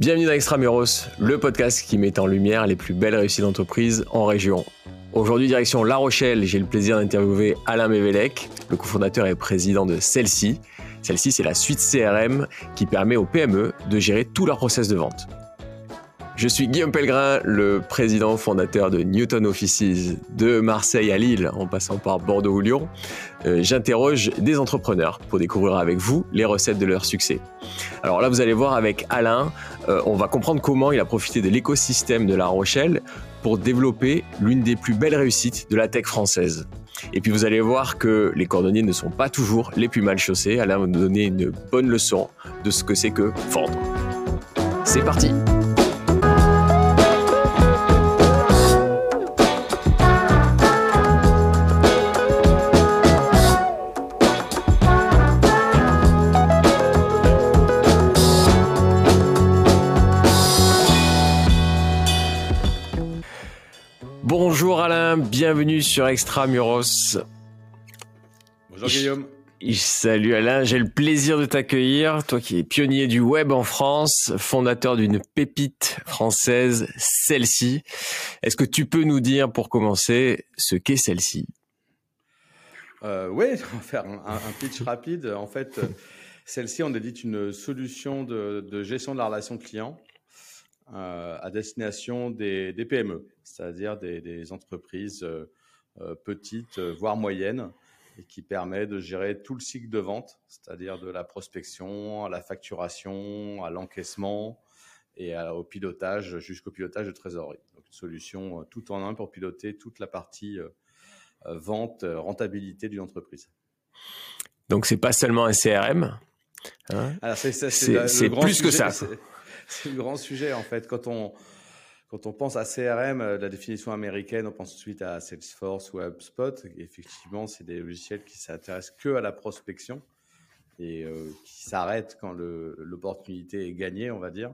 Bienvenue dans Extramuros, le podcast qui met en lumière les plus belles réussites d'entreprise en région. Aujourd'hui, direction La Rochelle, j'ai le plaisir d'interviewer Alain Mévelec, le cofondateur et président de Celle-ci. Celle-ci, c'est la suite CRM qui permet aux PME de gérer tout leur process de vente. Je suis Guillaume Pellegrin, le président fondateur de Newton Offices de Marseille à Lille en passant par Bordeaux ou Lyon. Euh, j'interroge des entrepreneurs pour découvrir avec vous les recettes de leur succès. Alors là, vous allez voir avec Alain, euh, on va comprendre comment il a profité de l'écosystème de La Rochelle pour développer l'une des plus belles réussites de la tech française. Et puis vous allez voir que les cordonniers ne sont pas toujours les plus mal chaussés. Alain va nous donner une bonne leçon de ce que c'est que vendre. C'est parti Bonjour Alain, bienvenue sur Extramuros. Bonjour Guillaume. Salut Alain, j'ai le plaisir de t'accueillir, toi qui es pionnier du web en France, fondateur d'une pépite française, celle-ci. Est-ce que tu peux nous dire pour commencer ce qu'est celle-ci? Euh, Oui, on va faire un, pitch rapide. En fait, celle-ci, on édite une solution de, de gestion de la relation client euh, à destination des, des PME, c'est-à-dire des, des, entreprises euh, euh, petites, voire moyennes, et qui permet de gérer tout le cycle de vente, c'est-à-dire de la prospection à la facturation, à l'encaissement et au pilotage, jusqu'au pilotage de trésorerie. Donc une solution tout en un pour piloter toute la partie vente, rentabilité d'une entreprise. Donc c'est pas seulement un CRM. Hein? C'est plus que ça c'est le grand sujet en fait. Quand on, quand on pense à CRM, euh, la définition américaine, on pense tout de suite à Salesforce ou HubSpot. effectivement, c'est des logiciels qui s'intéressent que à la prospection et euh, qui s'arrêtent quand l'opportunité est gagnée, on va dire.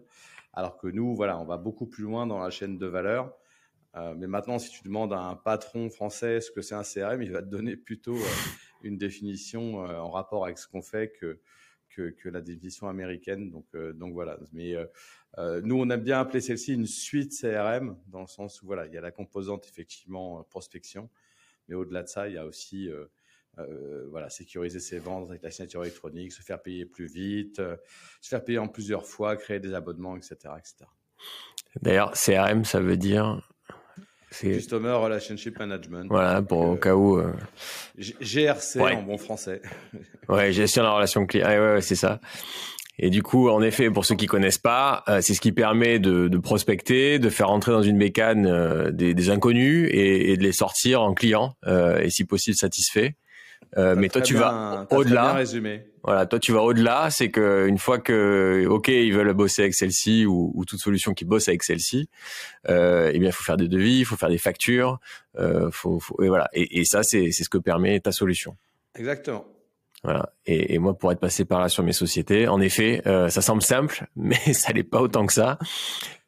Alors que nous, voilà, on va beaucoup plus loin dans la chaîne de valeur. Euh, mais maintenant, si tu demandes à un patron français ce que c'est un CRM, il va te donner plutôt une définition en rapport avec ce qu'on fait que que, la définition américaine. Donc, euh, donc voilà. Mais euh, euh, nous, on aime bien appeler celle-ci une suite CRM, dans le sens où voilà, il y a la composante effectivement prospection, mais au-delà de ça, il y a aussi voilà, sécuriser ses ventes avec la signature électronique, se faire payer plus vite, se faire payer en plusieurs fois, créer des abonnements, etc. etc. D'ailleurs, CRM, ça veut dire Customer Relationship Management. Voilà, pour au cas où. Euh... GRC en bon français. ouais, gestion de la relation client. ouais, ouais, c'est ça. Et du coup, en effet, pour ceux qui connaissent pas, euh, c'est ce qui permet de, de, prospecter, de faire entrer dans une bécane euh, des, des, inconnus et, et, de les sortir en clients euh, et si possible satisfaits. Euh, mais toi, tu vas au-delà. Voilà, toi, tu vas au-delà. C'est que une fois que, ok, ils veulent bosser avec celle-ci ou, ou, toute solution qui bosse avec celle-ci, euh, eh bien, il faut faire des devis, il faut faire des factures, euh, faut, faut, et voilà. Et, et ça, c'est ce que permet ta solution. Exactement. Voilà. Et, et, moi, pour être passé par là sur mes sociétés, en effet, euh, ça semble simple, mais ça n'est pas autant que ça,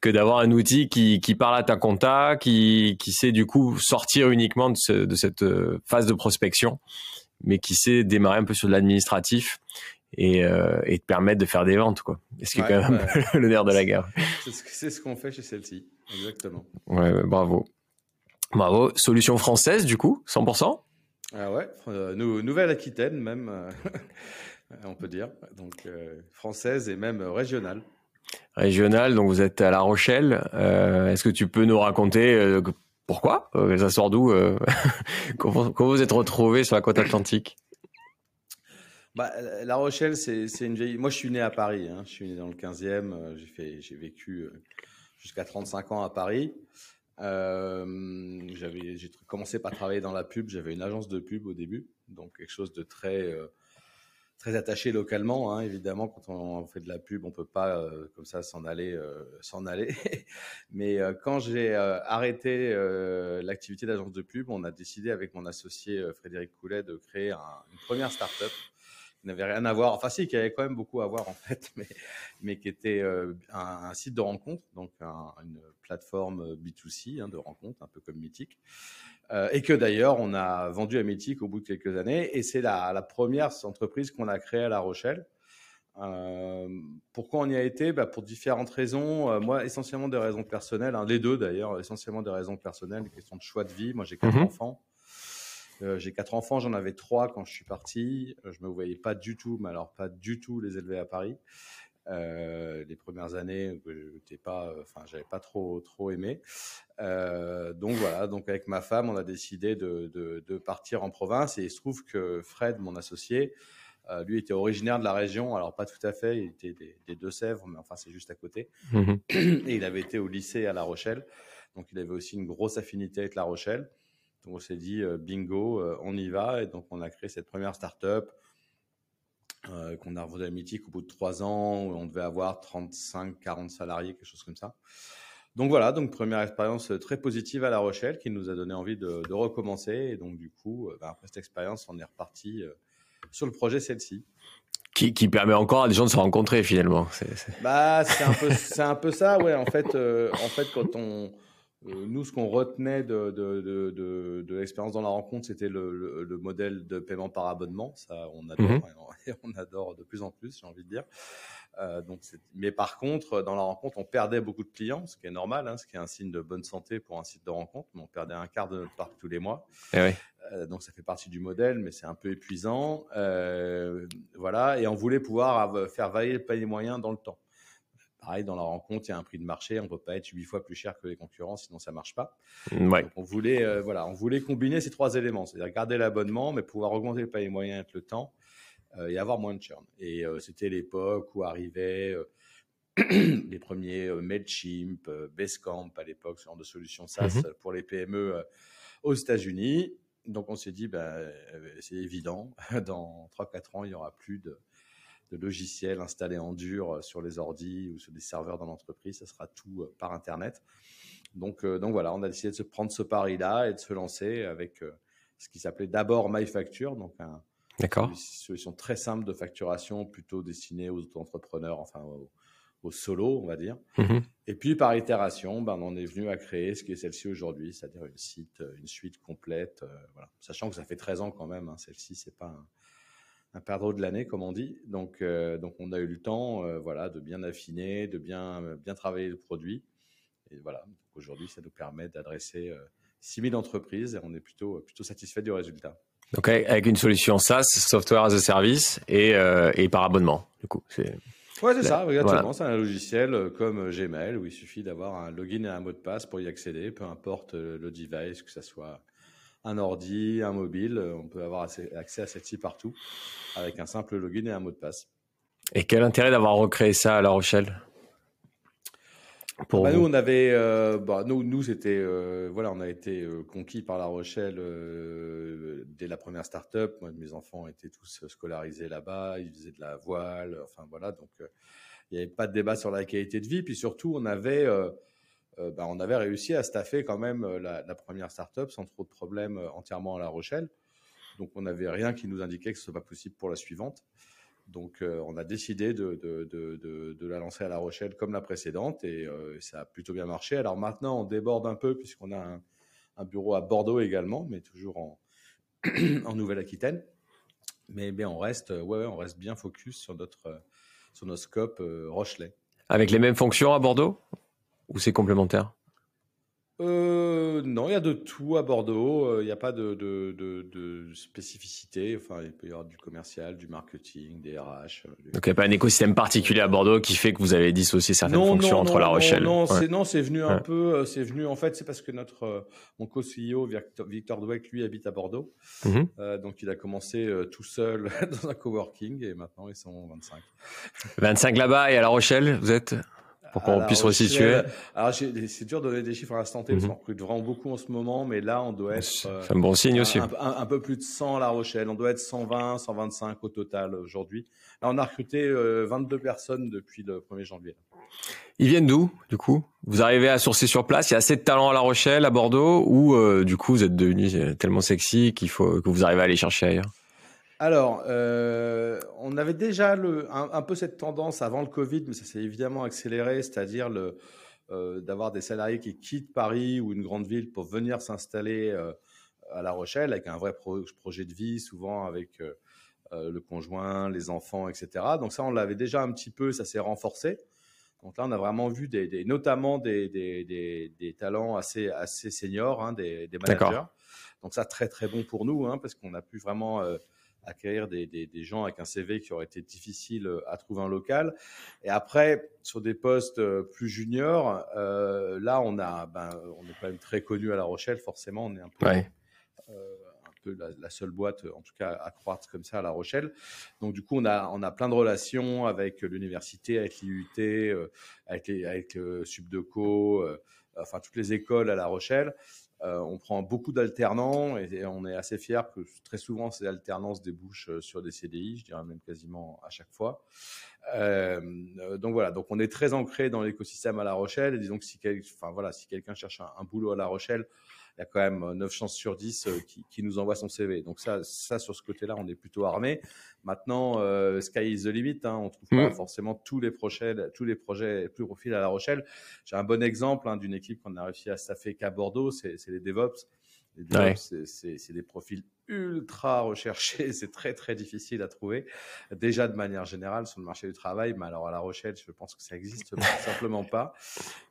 que d'avoir un outil qui, qui parle à ta compta, qui, qui sait du coup sortir uniquement de, ce, de cette euh, phase de prospection mais qui sait démarrer un peu sur l'administratif et, euh, et te permettre de faire des ventes, quoi. Ce qui est quand même le nerf de la guerre. C'est ce qu'on fait chez celle-ci, exactement. Ouais, bravo. Bravo. Solution française, du coup, 100% Ah ouais, euh, Nouvelle-Aquitaine même, euh, on peut dire. Donc française et même régionale. Régionale, donc vous êtes à La Rochelle. Est-ce que tu peux nous raconter pourquoi? Euh, Ça sort d'où euh, comment, vous êtes retrouvé sur la côte atlantique? Bah, La Rochelle, c'est une vieille. Moi, je suis né à Paris. Hein. Je suis né dans le 15e. Euh, j'ai vécu jusqu'à 35 ans à Paris. Euh, j'ai commencé par travailler dans la pub. J'avais une agence de pub au début, donc quelque chose de très très attaché localement, hein, évidemment. Quand on fait de la pub, on peut pas euh, comme ça s'en aller, euh, s'en aller. Mais euh, quand j'ai arrêté l'activité d'agence de pub, on a décidé avec mon associé Frédéric Coulet de créer un, une première start-up qui n'avait rien à voir, enfin si, qui avait quand même beaucoup à voir en fait, mais, mais qui était un, un, site de rencontre, donc un, une plateforme B2C hein, de rencontre, un peu comme Mythique. Euh, et que d'ailleurs on a vendu à Mythique au bout de quelques années. Et c'est la, la première entreprise qu'on a créée à La Rochelle. pourquoi on y a été? Bah, Pour différentes raisons. moi, essentiellement des raisons personnelles, hein, les deux d'ailleurs, essentiellement des raisons personnelles, des questions de choix de vie. Moi, j'ai quatre mhm. enfants. j'ai quatre enfants, j'en avais trois quand je suis parti. Je me voyais pas du tout, mais alors pas du tout les élever à Paris. Euh, les premières années, je pas, enfin, j'avais pas trop trop aimé. Euh, donc voilà, donc avec ma femme, on a décidé de, de, partir en province et il se trouve que Fred, mon associé, euh, lui était originaire de la région, alors pas tout à fait, il était des, Deux-Sèvres, mais enfin c'est juste à côté. Mmh et il avait été au lycée à La Rochelle, donc il avait aussi une grosse affinité avec La Rochelle. Donc on s'est dit bingo, on y va et donc on a créé cette première start-up euh, qu'on a revendu à Mythique au bout de trois ans, où on devait avoir 35, 40 salariés, quelque chose comme ça. Donc voilà, donc première expérience très positive à La Rochelle qui nous a donné envie de, recommencer. Et donc du coup, euh, bah, après cette expérience, on est reparti euh, sur le projet celle-ci. Qui, permet encore à des gens de se rencontrer finalement. C'est, Bah, c'est un peu, c'est un peu ça, ouais. En fait, en fait, quand on, euh, nous, ce qu'on retenait de, de, de, de, l'expérience dans la rencontre, c'était le, le, modèle de paiement par abonnement. Ça, on adore, mhm. et on, adore de plus en plus, j'ai envie de dire. Euh, donc mais par contre, dans la rencontre, on perdait beaucoup de clients, ce qui est normal, hein, ce qui est un signe de bonne santé pour un site de rencontre. Mais on perdait un quart de notre parc tous les mois. Et eh euh, donc ça fait partie du modèle, mais c'est un peu épuisant. Euh, voilà, et on voulait pouvoir faire varier le panier moyen dans le temps. Pareil, dans la rencontre, il y a un prix de marché. On ne peut pas être huit fois plus cher que les concurrents, sinon ça ne marche pas. on voulait, euh, voilà, on voulait combiner ces trois éléments, c'est-à-dire garder l'abonnement, mais pouvoir augmenter le panier moyen avec le temps euh, et avoir moins de churn. Et euh, c'était l'époque où arrivaient les premiers Mailchimp, Basecamp à l'époque, ce genre de solutions SaaS mhm. pour les PME aux États-Unis. Donc on s'est dit, ben, c'est évident, dans 3-4 ans, il n'y aura plus de de logiciels installés en dur euh, sur les ordis ou sur des serveurs dans l'entreprise. Ça sera tout euh, par Internet. Donc, euh, donc voilà, on a décidé de se prendre ce pari-là et de se lancer avec ce qui s'appelait d'abord MyFacture, donc un, une solution très simple de facturation plutôt destinée aux entrepreneurs enfin aux, solos, on va dire. Mm-hmm. Et puis par itération, ben, on est venu à créer ce qui est celle-ci aujourd'hui, c'est-à-dire une, site, une suite complète. voilà. Sachant que ça fait 13 ans quand même, hein, celle-ci, c'est pas un, un perdreau de l'année, comme on dit. Donc, euh, donc, on a eu le temps, euh, voilà, de bien affiner, de bien, euh, bien travailler le produit. Et voilà, aujourd'hui, ça nous permet d'adresser 6000 entreprises et on est plutôt, plutôt satisfait du résultat. Donc, avec une solution SaaS, Software as a Service, et, et par abonnement, du coup. Ouais, c'est ça, exactement. C'est un logiciel comme Gmail où il suffit d'avoir un login et un mot de passe pour y accéder, peu importe le device, que ce soit un ordi, un mobile. Euh, on peut avoir accès à celle-ci partout avec un simple login et un mot de passe. Et quel intérêt d'avoir recréé ça à La Rochelle? Pour bah, nous, on avait, euh, bah, nous, nous c'était, euh, voilà, on a été conquis par La Rochelle dès la première start-up. Moi, mes enfants étaient tous scolarisés là-bas, ils faisaient de la voile, enfin voilà, donc il n'y avait pas de débat sur la qualité de vie. Puis surtout, on avait euh, bah, on avait réussi à staffer quand même euh, la, première startup sans trop de problèmes euh, entièrement à La Rochelle. Donc, on n'avait rien qui nous indiquait que ce soit pas possible pour la suivante. Donc, on a décidé de, la lancer à La Rochelle comme la précédente et ça a plutôt bien marché. Alors maintenant, on déborde un peu puisqu'on a un, bureau à Bordeaux également, mais toujours en, Nouvelle-Aquitaine. Mais, on reste, ouais, on reste bien focus sur notre, sur notre scope Rochelet. Avec les mêmes fonctions à Bordeaux? Ou c'est complémentaire euh, non, il y a de tout à Bordeaux. Euh, il n'y a pas de, de, de, spécificité. Enfin, il peut y avoir du commercial, du marketing, des RH. Euh, Donc, il n'y a pas un écosystème particulier à Bordeaux qui fait que vous avez dissocié certaines fonctions entre La Rochelle. Non, non, c'est venu un peu. C'est venu en fait, c'est parce que notre mon co-CEO Victor, Victor Dweck, lui, habite à Bordeaux. Mhm. donc, il a commencé tout seul dans un coworking et maintenant ils sont 25. 25 là-bas et à La Rochelle, vous êtes pour qu'on puisse resituer. Alors, c'est dur de donner des chiffres à l'instant T, parce mhm. qu'on recrute vraiment beaucoup en ce moment, mais là, on doit être. C'est un bon signe aussi. Un, peu plus de 100 à La Rochelle. On doit être 120, 125 au total aujourd'hui. Là, on a recruté 22 euh, personnes depuis le 1er janvier. Ils viennent d'où, du coup? Vous arrivez à sourcer sur place Il y a assez de talent à La Rochelle, à Bordeaux, ou euh, du coup, vous êtes devenu tellement sexy qu'il faut que vous arrivez à aller chercher ailleurs? Alors, euh, on avait déjà le, un, peu cette tendance avant le Covid, mais ça s'est évidemment accéléré, c'est-à-dire le, euh, d'avoir des salariés qui quittent Paris ou une grande ville pour venir s'installer euh, à La Rochelle avec un vrai projet de vie, souvent avec le conjoint, les enfants, etc. Donc ça, on l'avait déjà un petit peu, ça s'est renforcé. Donc là, on a vraiment vu des, notamment des, des, talents assez, assez seniors, hein, des, managers. Donc ça, très très bon pour nous, hein, parce qu'on a pu vraiment euh, acquérir des, gens avec un CV qui aurait été difficile euh, à trouver en local. Et après, sur des postes euh, plus juniors, là, on a, ben, on est quand même très connu à La Rochelle, forcément, on est un peu, la, seule boîte, en tout cas, à croître comme ça à La Rochelle. Donc, du coup, on a, on a plein de relations avec l'université, avec l'IUT, avec, avec le Subdeco, enfin, toutes les écoles à La Rochelle. Euh, on prend beaucoup d'alternants et, on est assez fiers que très souvent ces alternances débouchent euh, sur des CDI, je dirais même quasiment à chaque fois. Euh, donc voilà, donc on est très ancré dans l'écosystème à La Rochelle. Et disons que si, enfin, voilà, si quelqu'un cherche un, boulot à La Rochelle, il y a quand même 9 chances sur 10 qui, nous envoient son CV. Donc ça, ça sur ce côté-là, on est plutôt armé. Maintenant, sky is the limit. Hein, on trouve pas mmh. forcément tous les projets, tous les projets, plus profils à La Rochelle. J'ai un bon exemple hein, d'une équipe qu'on a réussi à staffer qu'à Bordeaux, c'est les DevOps. C'est des profils ultra recherchés, c'est très très difficile à trouver. Déjà de manière générale sur le marché du travail, mais alors à La Rochelle, je pense que ça existe simplement pas.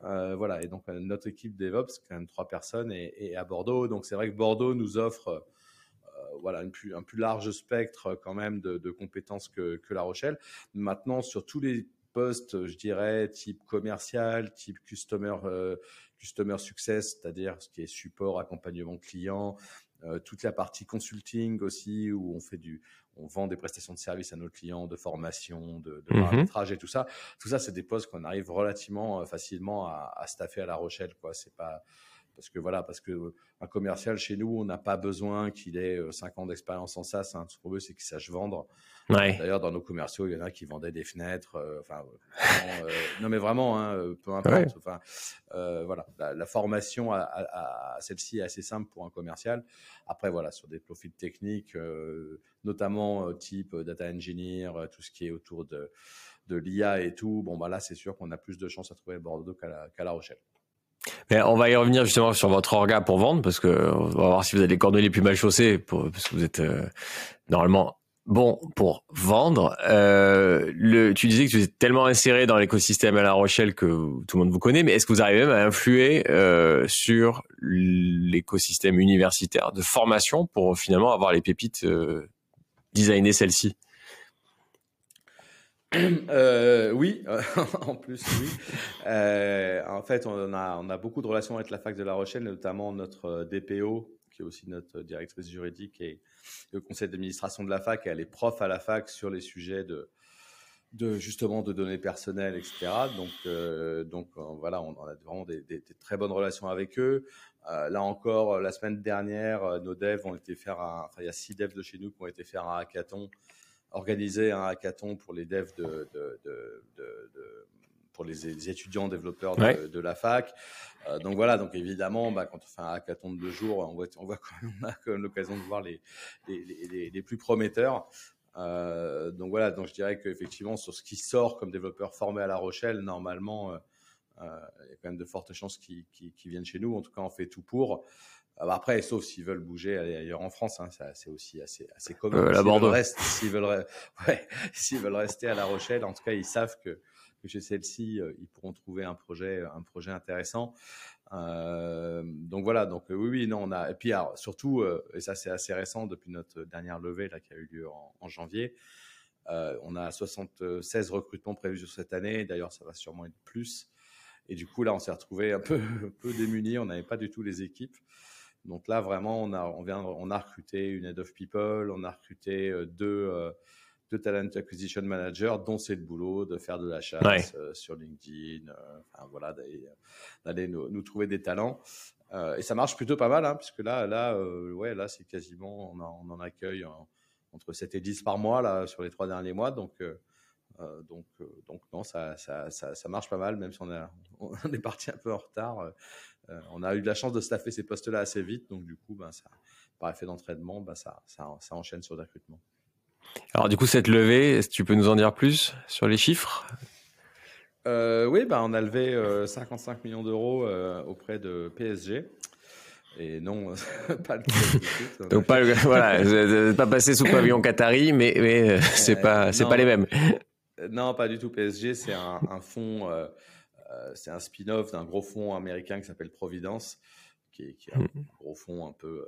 Euh, voilà, et donc euh, notre équipe DevOps, quand même trois personnes, et, à Bordeaux. Donc c'est vrai que Bordeaux nous offre euh, voilà, un plus, un plus large spectre quand même de, compétences que, que, La Rochelle. Maintenant, sur tous les postes, je dirais, type commercial, type customer, customer success, c'est-à-dire ce qui est support, accompagnement client, toute la partie consulting aussi, où on fait du, on vend des prestations de services à nos clients, de formation, de, de mmh et tout ça. Tout ça, c'est des postes qu'on arrive relativement euh, facilement à, à staffer à La Rochelle, quoi. C'est pas, parce que voilà, parce que euh, un commercial chez nous, on n'a pas besoin qu'il ait 5 euh, ans d'expérience en SaaS. Hein. Ce qu'on veut, c'est qu'il sache vendre. D'ailleurs, dans nos commerciaux, il y en a qui vendaient des fenêtres. Euh, enfin, non, mais vraiment, hein, peu importe. Enfin, voilà, la, formation à, celle-ci est assez simple pour un commercial. Après, voilà, sur des profils techniques, notamment type data engineer, tout ce qui est autour de, de l'IA et tout. Bon, bah là, c'est sûr qu'on a plus de chances à trouver Bordeaux qu'à la Rochelle. On va y revenir justement sur votre orga pour vendre, parce que on va voir si vous avez les cordonniers les plus mal chaussés, pour, parce que vous êtes euh, normalement bon pour vendre. Euh, le, tu disais que tu êtes tellement inséré dans l'écosystème à La Rochelle que tout le monde vous connaît, mais est-ce que vous arrivez même à influer euh, sur l'écosystème universitaire de formation pour finalement avoir les pépites euh, designer celles-ci euh, oui, en plus, oui. Euh, en fait, on a, beaucoup de relations avec la fac de La Rochelle, notamment notre euh, DPO, qui est aussi notre directrice juridique et le conseil d'administration de la fac. Et elle est prof à la fac sur les sujets de, justement de données personnelles, etc. Donc, euh, voilà, on, a vraiment des, très bonnes relations avec eux. Euh, là encore, la semaine dernière, nos devs ont été faire un, enfin, il y a six devs de chez nous qui ont été faire un hackathon organiser un hackathon pour les devs de, pour les, étudiants développeurs de, la fac. Euh, donc voilà, donc évidemment, bah, quand on fait un hackathon de deux jours, on, voit, on, voit quand même, on a quand même l'occasion de voir les, les, les, plus prometteurs. Euh, donc voilà, donc je dirais qu'effectivement, sur ce qui sort comme développeur formé à La Rochelle, normalement, euh, il y a quand même de fortes chances qu'ils viennent chez nous. En tout cas, on fait tout pour. Ah bah après, sauf s'ils veulent bouger ailleurs en France, hein, c'est aussi assez, assez commun. Euh, la S'ils veulent, veulent, ouais, veulent, rester à La Rochelle, en tout cas, ils savent que, que chez celle-ci, euh, ils pourront trouver un projet, un projet intéressant. Euh, donc voilà, donc oui, oui, non, on a. Et puis alors, surtout, euh, et ça c'est assez récent depuis notre dernière levée là qui a eu lieu en, en janvier. Euh, on a 76 recrutements prévus sur cette année. D'ailleurs, ça va sûrement être plus. Et du coup, là, on s'est retrouvé un peu, un peu démunis. On n'avait pas du tout les équipes. Donc là, vraiment, on a, on vient, on a recruté une head of people, on a recruté euh, deux, euh, deux talent acquisition managers, dont c'est le boulot de faire de la chasse euh, sur LinkedIn, enfin, voilà, d'aller nous, nous, trouver des talents. et ça marche plutôt pas mal, hein, puisque là, là, ouais, là, c'est quasiment, on, on en accueille entre 7 et 10 par mois là sur les trois derniers mois, donc. Donc, donc non, ça, ça, ça, ça, marche pas mal, même si on, a, on est parti un peu en retard. Euh, on a eu de la chance de staffer ces postes-là assez vite, donc du coup, ben, ça, par effet d'entraînement, ben, ça, ça, ça, enchaîne sur le recrutement. Alors du coup, cette levée, est-ce que tu peux nous en dire plus sur les chiffres? Euh, Oui, ben, on a levé 55 euh, millions d'euros auprès de PSG. Et non, pas le cas. Donc pas, voilà, pas passé sous pavillon Qatari, mais, mais c'est pas, c'est pas les mêmes. Non, pas du tout. PSG, c'est un, un fonds, c'est un spin-off d'un gros fonds américain qui s'appelle Providence, qui est, qui est un mm. gros fonds un peu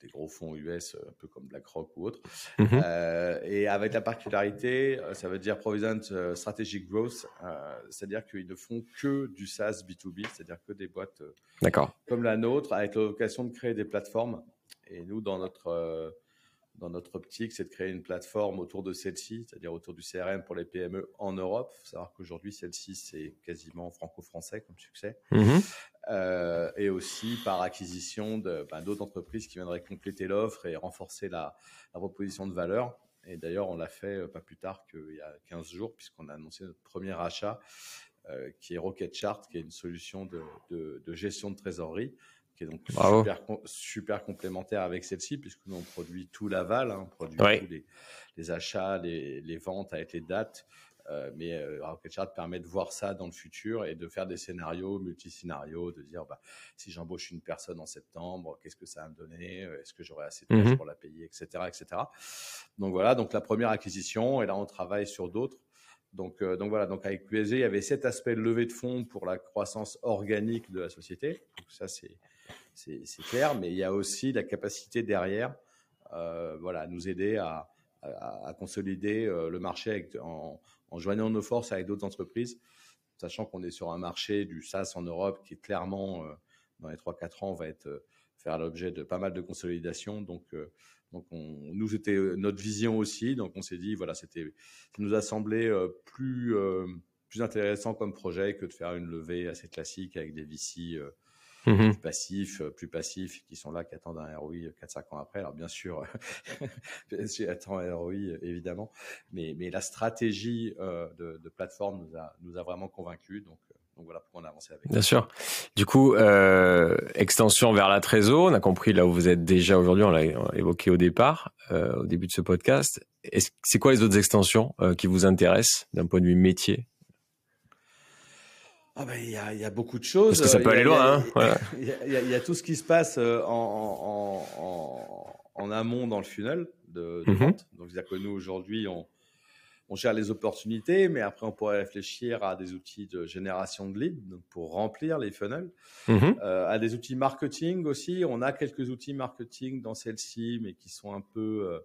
des gros fonds US, un peu comme BlackRock ou autre. Mhm. Euh, et avec la particularité, euh, ça veut dire Provident euh, Strategic Growth, c'est-à-dire qu'ils ne font que du SaaS B2B, c'est-à-dire que des boîtes comme la nôtre, avec l'occasion de créer des plateformes. Et nous, dans notre dans notre optique, c'est de créer une plateforme autour de celle-ci, c'est-à-dire autour du CRM pour les PME en Europe. Il faut savoir qu'aujourd'hui, celle-ci, c'est quasiment franco-français comme succès. Mhm. Euh, et aussi par acquisition ben, d'autres entreprises qui viendraient compléter l'offre et renforcer la, proposition de valeur. Et d'ailleurs, on l'a fait euh, pas plus tard qu'il y a 15 jours, puisqu'on a annoncé notre premier achat, euh, qui est Rocket Chart, qui est une solution de, de gestion de trésorerie qui est donc super, super, complémentaire avec celle-ci, puisque nous, on produit tout l'aval, hein, on produit tous les, achats, les, les, ventes avec les dates. Euh, mais euh, Rocketchart permet de voir ça dans le futur et de faire des scénarios, multi-scénarios, de dire bah, si j'embauche une personne en septembre, qu'est-ce que ça va me donner? Est-ce que j'aurai assez de temps mhm. pour la payer, etc., etc. Donc voilà, donc la première acquisition, et là on travaille sur d'autres. Donc, euh, donc voilà, donc avec PSG, il y avait cet aspect levée de fonds pour la croissance organique de la société. Ça, c'est clair, mais il y a aussi la capacité derrière, euh, voilà, à nous aider à, consolider euh, le marché en, joignant nos forces avec d'autres entreprises, sachant qu'on est sur un marché du SaaS en Europe qui est clairement, dans les 3-4 ans, va être faire l'objet de pas mal de consolidation. Donc, donc nous, c'était notre vision aussi. Donc, on s'est dit, voilà, c'était, ça nous a semblé plus, plus intéressant comme projet que de faire une levée assez classique avec des VC Mmh plus passifs, euh, plus passifs, qui sont là, qui attendent un ROI 4-5 ans après. Alors bien sûr, PSG attend un ROI évidemment, mais, mais la stratégie euh, de, de, plateforme nous a, nous a vraiment convaincus. Donc, euh, donc voilà pourquoi on a avancé avec. Bien sûr. Du coup, euh, extension vers la Trésor, on a compris là où vous êtes déjà aujourd'hui, on l'a évoqué au départ, euh, au début de ce podcast. C'est quoi les autres extensions euh, qui vous intéressent d'un point de vue métier? Ah ben, il, y a, il y a beaucoup de choses. Parce que ça peut aller loin. Il, y a, tout ce qui se passe en, en, en, amont dans le funnel de, de mhm. vente. Donc, c'est-à-dire que nous, aujourd'hui, on, on gère les opportunités, mais après, on pourrait réfléchir à des outils de génération de leads pour remplir les funnels, mhm. euh, à des outils marketing aussi. On a quelques outils marketing dans celle-ci, mais qui sont un peu...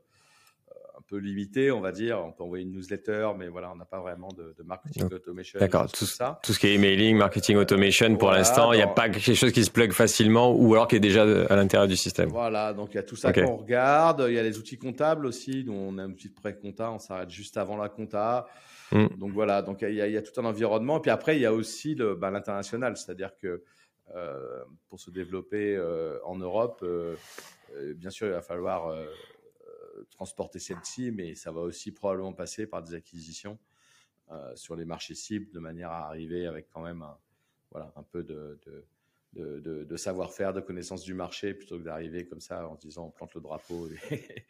Euh, un peu limité, on va dire. On peut envoyer une newsletter, mais voilà, on n'a pas vraiment de, marketing automation. D'accord, tout, ça. tout ce qui est emailing, marketing automation, pour l'instant, il n'y a pas quelque chose qui se plug facilement ou alors qui est déjà à l'intérieur du système. Voilà, donc il y a tout ça qu'on regarde. Il y a les outils comptables aussi, dont on a un outil de pré-compta, on s'arrête juste avant la compta. Hmm. Donc voilà, donc il y, a, tout un environnement. Puis après, il y a aussi ben, l'international, c'est-à-dire que euh, pour se développer euh, en Europe, euh, bien sûr, il va falloir transporter celle-ci, mais ça va aussi probablement passer par des acquisitions euh, sur les marchés cibles de manière à arriver avec quand même un, voilà, un peu de, de, savoir-faire, de connaissance du marché, plutôt que d'arriver comme ça en disant on plante le drapeau et,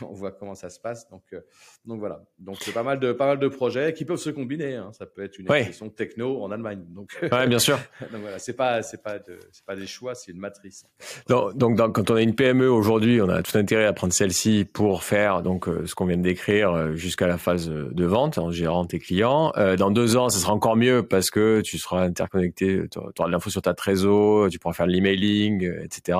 on voit comment ça se passe. Donc, euh, donc voilà. Donc c'est pas mal de pas mal de projets qui peuvent se combiner. Hein. Ça peut être une expression techno en Allemagne. Donc, ouais, bien sûr. donc voilà, c'est pas c'est pas c'est pas des choix, c'est une matrice. Donc, donc quand on a une PME aujourd'hui, on a tout intérêt à prendre celle-ci pour faire donc euh, ce qu'on vient de décrire euh, jusqu'à la phase de vente en gérant tes clients. dans deux ans, ça sera encore mieux parce que tu seras interconnecté, tu auras de l'info sur ta trésor tu pourras faire de l'emailing, euh, etc.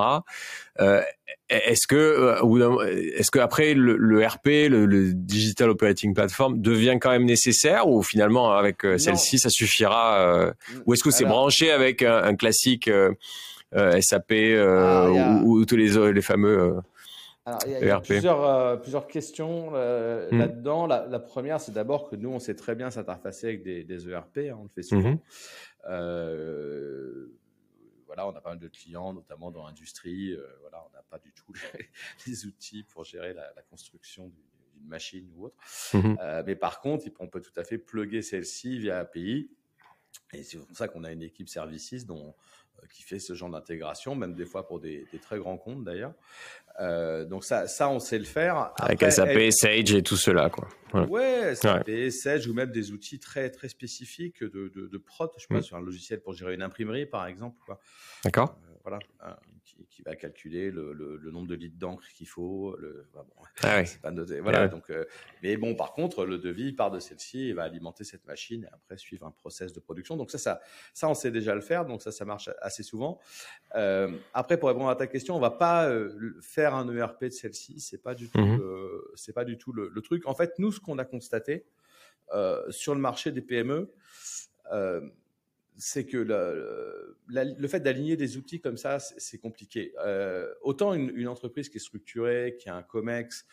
Euh, est-ce que, euh, est-ce que après le, RP, le, Digital Operating Platform, devient quand même nécessaire ou finalement avec celle-ci ça suffira Ou est-ce que c'est branché avec un, classique SAP ah, ou, tous les, les fameux il y a, plusieurs, plusieurs, questions hmm. là-dedans. La, première, c'est d'abord que nous, on sait très bien s'interfacer avec des, ERP, hein, on le fait souvent. Mhm voilà, on a pas mal de clients, notamment dans l'industrie. Euh, voilà, on n'a pas du tout les, outils pour gérer la, construction d'une machine ou autre. Mhm. Euh, mais par contre, on peut tout à fait plugger celle-ci via API. Et c'est pour ça qu'on a une équipe services dont, qui fait ce genre d'intégration, même des fois pour des, très grands comptes d'ailleurs. donc ça, ça, on sait le faire. Avec SAP, Sage et tout cela, quoi. Ouais, SAP, Sage ou même des outils très très spécifiques de, de, de prod. Je pas, mm. sur un logiciel pour gérer une imprimerie, par exemple. D'accord. Euh, voilà qui, va calculer le, le, nombre de litres d'encre qu'il faut. Le, bon, ah oui. pas noté. Voilà, donc, euh, mais bon, par contre, le devis part de celle-ci et va alimenter cette machine et après suivre un process de production. Donc ça, ça, ça, on sait déjà le faire. Donc ça, ça marche assez souvent. Euh, après, pour répondre à ta question, on va pas euh, faire un ERP de celle-ci. C'est pas du tout, mmh c'est pas du tout le, le, truc. En fait, nous, ce qu'on a constaté sur le marché des PME, c'est que le, le fait d'aligner des outils comme ça, c'est compliqué. Euh, autant une, une, entreprise qui est structurée, qui a un COMEX,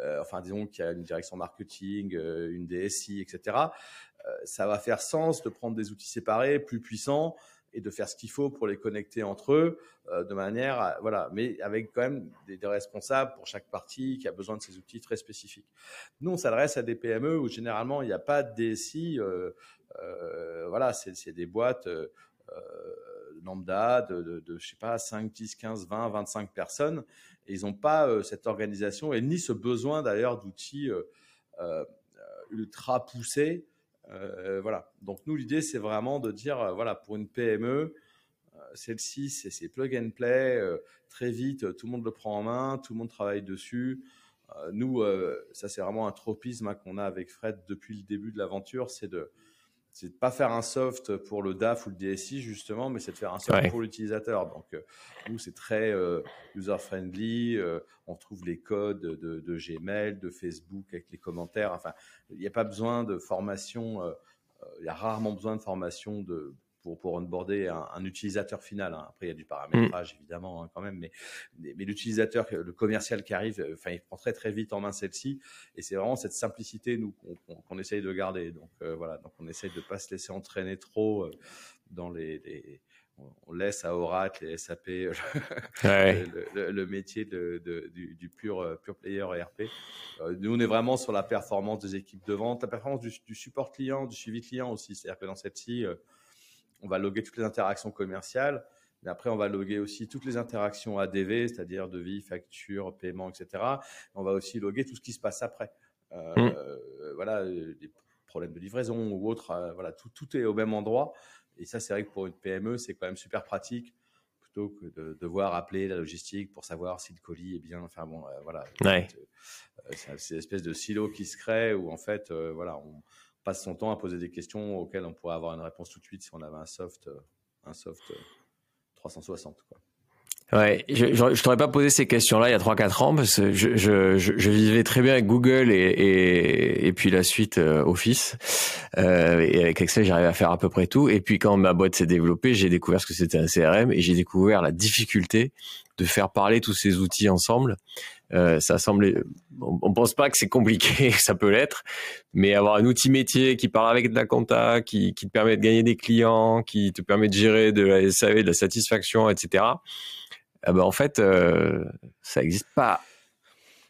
euh, enfin disons qui a une direction marketing, euh, une DSI, etc., euh, ça va faire sens de prendre des outils séparés, plus puissants, et de faire ce qu'il faut pour les connecter entre eux, euh, de manière, à, voilà, mais avec quand même des, responsables pour chaque partie qui a besoin de ces outils très spécifiques. Nous, on s'adresse à des PME où généralement il n'y a pas de DSI. Euh, euh, voilà, c'est des boîtes euh, lambda de, de, de, je sais pas, 5, 10, 15, 20, 25 personnes. Et ils n'ont pas euh, cette organisation et ni ce besoin d'ailleurs d'outils ultra poussés. Voilà. Donc nous, l'idée, c'est vraiment de dire, voilà, pour une PME, celle-ci, c'est plug and play, très vite, tout le monde le prend en main, tout le monde travaille dessus. nous, ça c'est vraiment un tropisme hein, qu'on a avec Fred depuis le début de l'aventure, c'est de c'est de pas faire un soft pour le DAF ou le DSI justement, mais c'est de faire un soft pour l'utilisateur. Donc euh, nous c'est très euh, user friendly. Euh, on trouve les codes de, de, Gmail, de Facebook avec les commentaires. Enfin, il n'y a pas besoin de formation. Il y a rarement besoin de formation de pour, pour onboarder un, un utilisateur final. Hein. Après, il y a du paramétrage, mm. évidemment, hein, quand même, mais, mais l'utilisateur, le commercial qui arrive, euh, enfin, il prend très, très vite en main celle-ci. Et c'est vraiment cette simplicité, nous, qu'on essaye de garder. Donc, euh, voilà. Donc, on essaye de pas se laisser entraîner trop euh, dans les, les on laisse à Oracle et SAP ouais. le, le, métier de, de, du, du, pur, pur player ERP. nous, on est vraiment sur la performance des équipes de vente, la performance du, du support client, du suivi client aussi. C'est-à-dire que dans celle-ci, on va loguer toutes les interactions commerciales, mais après, on va loguer aussi toutes les interactions ADV, c'est-à-dire devis, facture, paiement, etc. On va aussi loguer tout ce qui se passe après. Euh, mmh. euh, voilà, des problèmes de livraison ou autre, euh, voilà, tout, tout est au même endroit. Et ça, c'est vrai que pour une PME, c'est quand même super pratique plutôt que de devoir appeler la logistique pour savoir si le colis est bien. Enfin bon, voilà. Ouais. C'est une espèce de silo qui se crée où en fait, voilà, on, passe son temps à poser des questions auxquelles on pourrait avoir une réponse tout de suite si on avait un soft, euh, un soft 360. Euh, quoi. Ouais, je, je, t'aurais pas posé ces questions-là il y a 3-4 ans parce que je, je, je, vivais très bien avec Google et, et, et puis la suite euh, Office. Euh, et avec Excel, j'arrivais à faire à peu près tout. Et puis quand ma boîte s'est développée, j'ai découvert ce que c'était un CRM et j'ai découvert la difficulté de faire parler tous ces outils ensemble. Euh, ça semble, on, on, pense pas que c'est compliqué, ça peut l'être, mais avoir un outil métier qui parle avec de la compta, qui, qui te permet de gagner des clients, qui te permet de gérer de la SAV, de la satisfaction, etc ah ben en fait, euh, ça n'existe pas.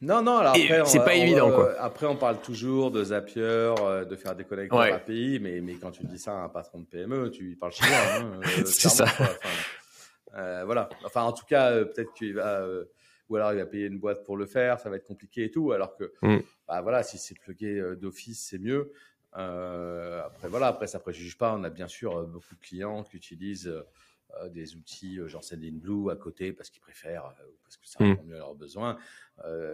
Non, non, alors après, c'est pas évident, quoi. Après, on parle toujours de Zapier, euh, de faire des connecteurs ouais. API, mais, mais quand tu dis ça à un patron de PME, tu parles chinois. Hein, euh, c'est ça. euh, voilà. Enfin, en tout cas, euh, peut-être qu'il va, ou alors il va payer une boîte pour le faire, ça va être compliqué et tout. Alors que, mm. bah voilà, si c'est plugué d'office, c'est mieux. après, voilà, après, ça préjuge pas. On a bien sûr beaucoup de clients qui utilisent euh, des outils euh, genre Sendinblue à côté parce qu'ils préfèrent, euh, parce que ça répond mm. mieux à leurs besoins,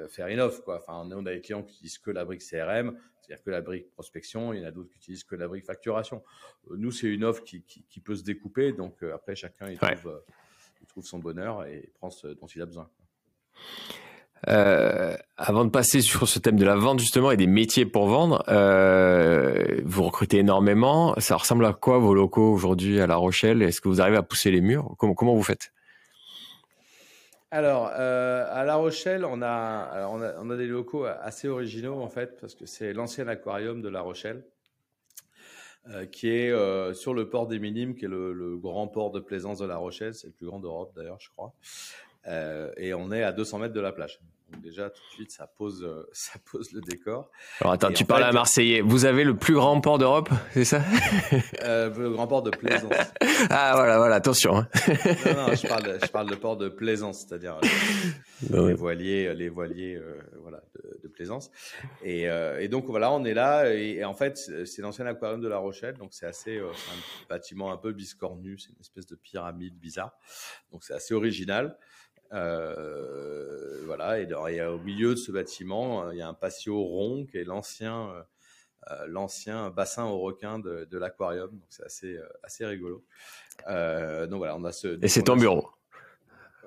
faire une offre. Quoi. Enfin, on a des clients qui utilisent que la brique CRM, c'est-à-dire que la brique prospection, il y en a d'autres qui utilisent que la brique facturation. nous, c'est une offre qui, qui, qui, peut se découper, donc après, chacun il trouve, il trouve son bonheur et prend ce dont il a besoin. Euh, avant de passer sur ce thème de la vente justement et des métiers pour vendre, euh, vous recrutez énormément. Ça ressemble à quoi vos locaux aujourd'hui à La Rochelle? Est-ce que vous arrivez à pousser les murs? Comment, vous faites? Alors, euh, à La Rochelle, on a, on a, des locaux assez originaux en fait, parce que c'est l'ancien aquarium de La Rochelle, qui est sur le port des Minimes, qui est le, grand port de plaisance de La Rochelle. C'est le plus grand d'Europe d'ailleurs, je crois. Euh, et on est à 200 mètres de la plage. Donc déjà, tout de suite, ça pose, euh, ça pose le décor. Alors attends, tu parles à Marseillais. Vous avez le plus grand port d'Europe, c'est ça? Euh, Le grand port de Plaisance. ah voilà, voilà, attention. Hein. non, non, je parle, je parle de port de Plaisance, c'est-à-dire les, voiliers, les voiliers, euh, voilà, de, de, Plaisance. Et, euh, et, donc voilà, on est là. Et, en fait, c'est l'ancien aquarium de La Rochelle, donc c'est assez, euh, c'est un bâtiment un peu biscornu, c'est une espèce de pyramide bizarre. Donc c'est assez original. Euh, voilà, et, et, au milieu de ce bâtiment, euh, il y a un patio rond qui est l'ancien euh, l'ancien bassin aux requins de, de l'aquarium. Donc c'est assez assez rigolo. donc voilà, on a ce. Et c'est ton bureau.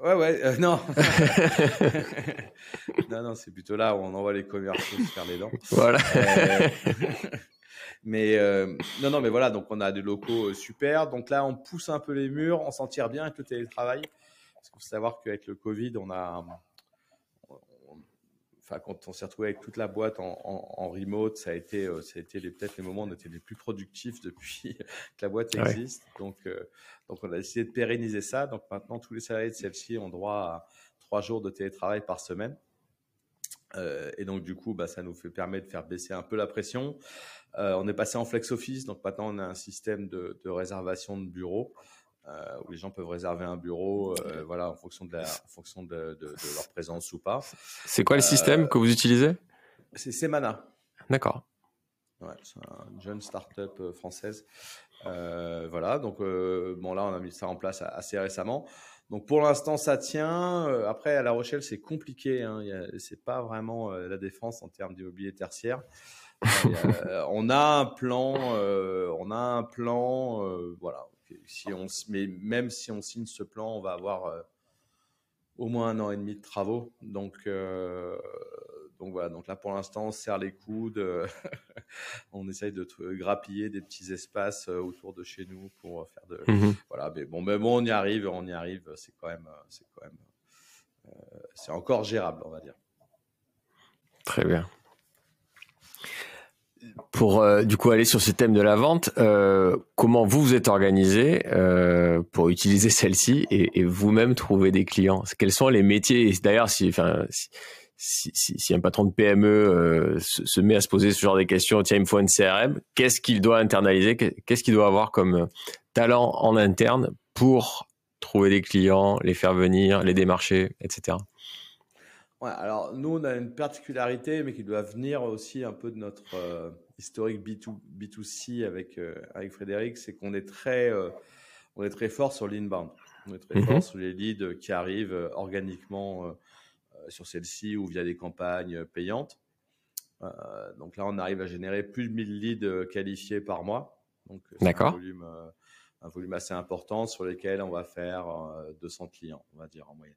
Ouais, ouais, non. non, non, c'est plutôt là où on envoie les commerciaux se faire les dents. Voilà. mais non, non, mais voilà, donc on a des locaux super. Donc là, on pousse un peu les murs, on s'en tire bien avec le télétravail. Parce qu'il faut savoir qu'avec le Covid, on a, enfin, quand on s'est retrouvé avec toute la boîte en, en, remote, ça a été, euh, ça a été peut-être les moments où on était les plus productifs depuis que la boîte existe. Donc, euh, donc, on a décidé de pérenniser ça. Donc, maintenant, tous les salariés de celle-ci ont droit à trois jours de télétravail par semaine. Euh, et donc, du coup, bah, ça nous fait permettre de faire baisser un peu la pression. Euh, on est passé en flex office, donc maintenant on a un système de, de réservation de bureaux. Euh, où les gens peuvent réserver un bureau, euh, voilà, en fonction de, la, en fonction de, de, de, leur présence ou pas. C'est quoi le système que vous utilisez? C'est Semana. D'accord. Ouais, c'est une jeune start-up euh, française. Euh, voilà, donc bon là on a mis ça en place assez récemment. Donc pour l'instant ça tient. Après à La Rochelle c'est compliqué. Hein. C'est pas vraiment la défense en termes d'immobilier tertiaire. on a un plan, on a un plan, voilà si on, mais même si on signe ce plan, on va avoir euh, au moins un an et demi de travaux. Donc, euh, donc voilà. Donc là, pour l'instant, on serre les coudes. on essaye de grappiller des petits espaces euh, autour de chez nous pour faire de. Mhm. Voilà. Mais bon, mais bon, on y arrive. On y arrive. C'est quand même, c'est quand même, c'est encore gérable, on va dire. Très bien pour euh, du coup aller sur ce thème de la vente, euh, comment vous vous êtes organisé euh, pour utiliser celle-ci et, vous-même trouver des clients? Quels sont les métiers? D'ailleurs, si, un patron de PME se, met à se poser ce genre de questions, tiens, il me faut une CRM, qu'est-ce qu'il doit internaliser? Qu'est-ce qu'il doit avoir comme talent en interne pour trouver des clients, les faire venir, les démarcher, etc. Ouais, alors nous, on a une particularité, mais qui doit venir aussi un peu de notre historique B2, B2C avec, euh, avec Frédéric, c'est qu'on est très, euh, on est très fort sur l'inbound. On est très mhm. fort sur les leads qui arrivent organiquement sur celle-ci ou via des campagnes payantes. donc là, on arrive à générer plus de 1000 leads qualifiés par mois. Donc, c'est un volume, un volume assez important sur lesquels on va faire 200 clients, on va dire en moyenne.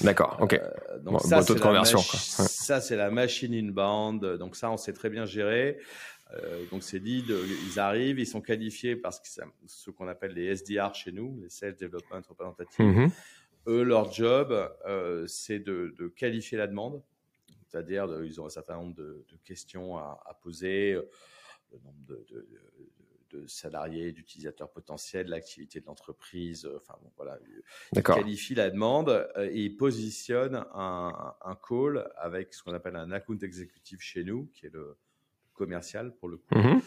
D'accord, ok. Euh, donc ça, c'est conversion. Ça, c'est la machine inbound. Donc ça, on sait très bien gérer. Euh, donc ces leads, ils arrivent, ils sont qualifiés parce que c'est ce qu'on appelle les SDR chez nous, les Sales Development Representatives. Mm-hmm. Eux, leur job, euh, c'est de, de, qualifier la demande. C'est-à-dire, ils ont un certain nombre de, de questions à, à, poser, le nombre de, de salariés, d'utilisateurs potentiels, l'activité de l'entreprise. Euh, enfin bon, voilà, il qualifie la demande euh, et il positionne un, un call avec ce qu'on appelle un account exécutif chez nous, qui est le commercial pour le coup. Mm-hmm.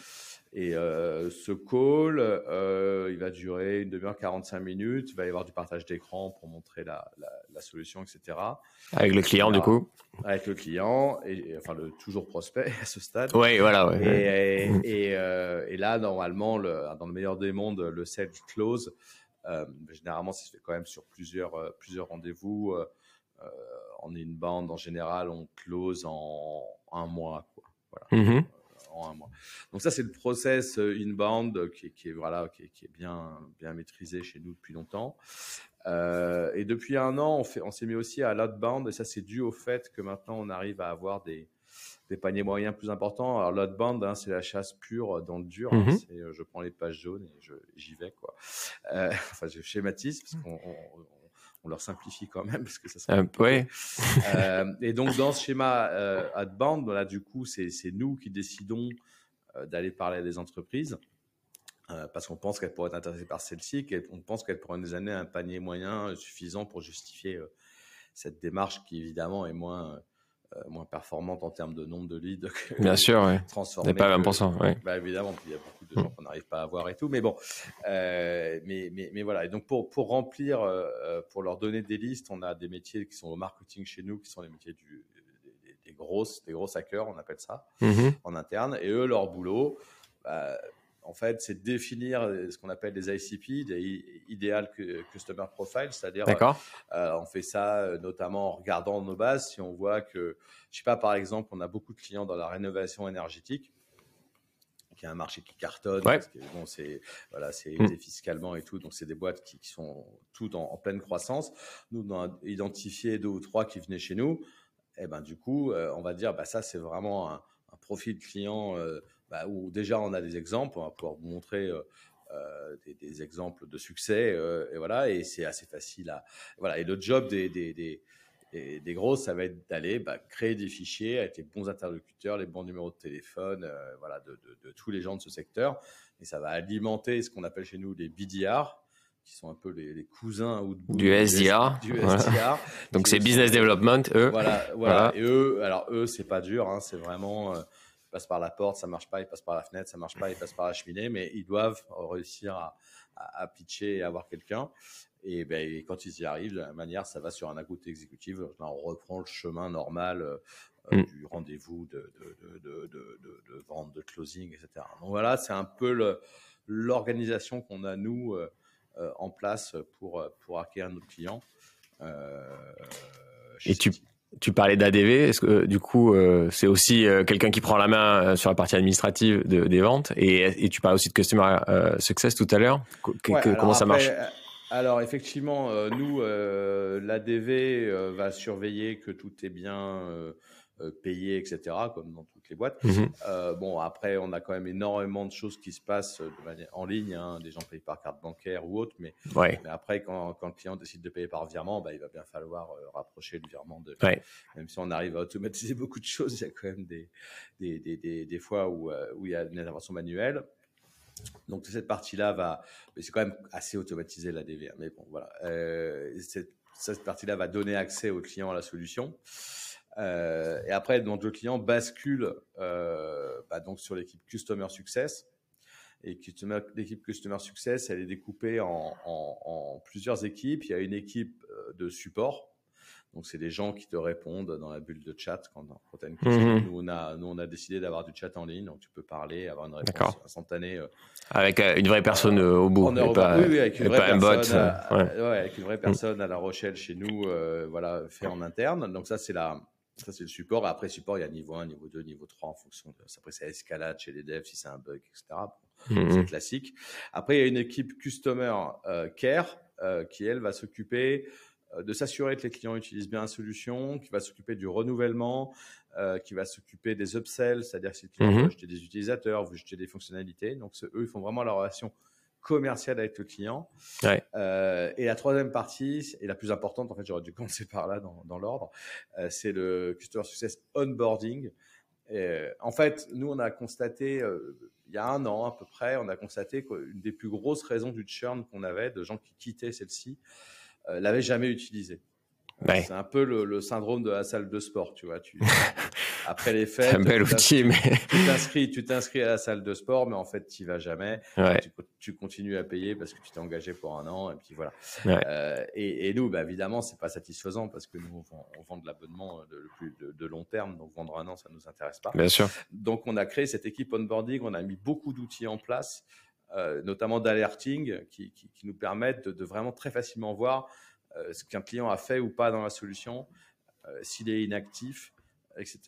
Et euh, ce call, euh, il va durer une demi-heure, 45 minutes. Il va y avoir du partage d'écran pour montrer la, la, la, solution, etc. Avec le client, du coup Avec le client, et, enfin le toujours prospect à ce stade. Oui, voilà. Ouais. Et, et, euh, et, là, normalement, le, dans le meilleur des mondes, le sales close. Généralement, ça se fait quand même sur plusieurs, plusieurs rendez-vous. On est une bande, en général, on close en un mois. Quoi. Voilà. Mm-hmm en un mois. Donc ça, c'est le process euh, inbound qui, qui est voilà, qui est, qui est, bien bien maîtrisé chez nous depuis longtemps. Euh, et depuis un an, on, fait, on s'est mis aussi à l'outbound et ça, c'est dû au fait que maintenant, on arrive à avoir des, des paniers moyens plus importants. Alors l'outbound, hein, c'est la chasse pure dans le dur. Hein. Mm-hmm. euh, je prends les pages jaunes et j'y vais quoi. Euh, enfin, je schématise parce qu'on on leur simplifie quand même parce que ça serait euh, ouais. euh, et donc dans ce schéma euh, outbound, voilà, du coup, c'est nous qui décidons euh, d'aller parler à des entreprises euh, parce qu'on pense qu'elles pourraient être intéressées par celle-ci, qu'on pense qu'elles pourraient nous amener un panier moyen suffisant pour justifier cette démarche qui évidemment est moins moins performante en termes de nombre de leads. Bien sûr, oui. Transformés. pas 20%. oui. Bah, évidemment, il y a beaucoup de gens qu'on n'arrive pas à avoir et tout. Mais bon, mais, mais, mais, voilà. Et donc, pour, pour remplir, pour leur donner des listes, on a des métiers qui sont au marketing chez nous, qui sont les métiers du, des, grosses, des gros hackers, on appelle ça, mm-hmm. en interne. Et eux, leur boulot, bah, en fait, c'est définir ce qu'on appelle des ICP, des Ideal Customer Profile, c'est-à-dire, euh, on fait ça euh, notamment en regardant nos bases. Si on voit que, je sais pas, par exemple, on a beaucoup de clients dans la rénovation énergétique, qui est un marché qui cartonne, bon, c'est voilà, c'est mm. fiscalement et tout, donc c'est des boîtes qui, sont toutes en, pleine croissance. Nous, on a identifié deux ou trois qui venaient chez nous. Et eh ben du coup, euh, on va dire, bah ça c'est vraiment un, profil client bah, où déjà on a des exemples, on va pouvoir vous montrer euh, euh, des, exemples de succès, euh, et voilà, et c'est assez facile à, voilà. Et le job des, des, des, des gros, ça va être d'aller bah, créer des fichiers avec les bons interlocuteurs, les bons numéros de téléphone, voilà, de, de, tous les gens de ce secteur, et ça va alimenter ce qu'on appelle chez nous les BDR, qui sont un peu les, cousins ou du SDR. Du SDR. Donc c'est business development, eux. Voilà, voilà. Et eux, alors eux, c'est pas dur, hein, c'est vraiment passe par la porte, ça marche pas, il passe par la fenêtre, ça marche pas, il passe par la cheminée, mais ils doivent réussir à, à, pitcher et avoir quelqu'un. Et, ben, quand ils y arrivent, de la manière, ça va sur un account exécutif. on reprend le chemin normal euh, mm. du rendez-vous de, de, de, de, vente, de closing, etc. Donc voilà, c'est un peu l'organisation qu'on a, nous, euh, euh, en place pour, pour acquérir nos clients. et tu, tu parlais d'ADV, est-ce que euh, du coup euh, c'est aussi euh, quelqu'un qui prend la main sur la partie administrative des ventes et, tu parlais aussi de customer success tout à l'heure. comment ça marche? Alors effectivement, nous l'ADV va surveiller que tout est bien payé, etc. Comme dans les boîtes. Mhm. Euh, bon, après, on a quand même énormément de choses qui se passent de manière en ligne. Hein. Les gens payent par carte bancaire ou autre, mais, mais après, quand, quand, le client décide de payer par virement, bah, il va bien falloir euh, rapprocher le virement de. Même si on arrive à automatiser beaucoup de choses, il y a quand même des, des, des, des, fois où, euh, où il y a une intervention manuelle. Donc cette partie-là va, c'est quand même assez automatisé la DV. Hein. Mais bon, voilà, cette, cette partie-là va donner accès au client à la solution. Euh, et après, donc, le client bascule euh, bah, donc sur l'équipe Customer Success. Et l'équipe Customer Success, elle est découpée en, en, en, plusieurs équipes. Il y a une équipe euh, de support. Donc, c'est des gens qui te répondent dans la bulle de chat quand, quand tu as une question. Mhm. Nous, on a, nous, on a décidé d'avoir du chat en ligne. Donc, tu peux parler, avoir une réponse instantanée. Euh, avec une vraie personne au bout. Et pas, oui, oui, avec une vraie personne. À, ouais. ouais. avec une vraie personne à La Rochelle chez nous, voilà, fait en interne. Donc, ça, c'est la, ça, c'est le support. Après, support, il y a niveau 1, niveau 2, niveau 3 en fonction de. Après, c'est escalade chez les devs si c'est un bug, etc. Mhm. C'est classique. Après, il y a une équipe Customer euh, Care euh, qui, elle, va s'occuper euh, de s'assurer que les clients utilisent bien la solution, qui va s'occuper du renouvellement, qui va s'occuper des upsells, c'est-à-dire si le client veut mhm. acheter des utilisateurs, veut acheter des fonctionnalités. Donc, eux, ils font vraiment la relation commercial avec le client. Euh, et la troisième partie, et la plus importante, en fait, j'aurais dû commencer par là dans, dans l'ordre, euh, c'est le Customer Success Onboarding. Et, en fait, nous, on a constaté, euh, il y a un an à peu près, on a constaté qu'une des plus grosses raisons du churn qu'on avait, de gens qui quittaient celle-ci, l'avaient jamais utilisée. C'est un peu le, le, syndrome de la salle de sport, tu vois. Tu, après les fêtes, un bel outil, mais tu t'inscris, tu t'inscris à la salle de sport, mais en fait, tu vas jamais. Tu, tu, continues à payer parce que tu t'es engagé pour un an, et puis voilà. Euh, et, et, nous, bah, évidemment, c'est pas satisfaisant parce que nous, on vend, on vend de l'abonnement de, de, de, long terme, donc vendre un an, ça nous intéresse pas. Bien sûr. Donc, on a créé cette équipe onboarding, on a mis beaucoup d'outils en place, euh, notamment d'alerting, qui, qui, qui, nous permettent de, de vraiment très facilement voir euh, ce qu'un client a fait ou pas dans la solution, euh, s'il est inactif, etc..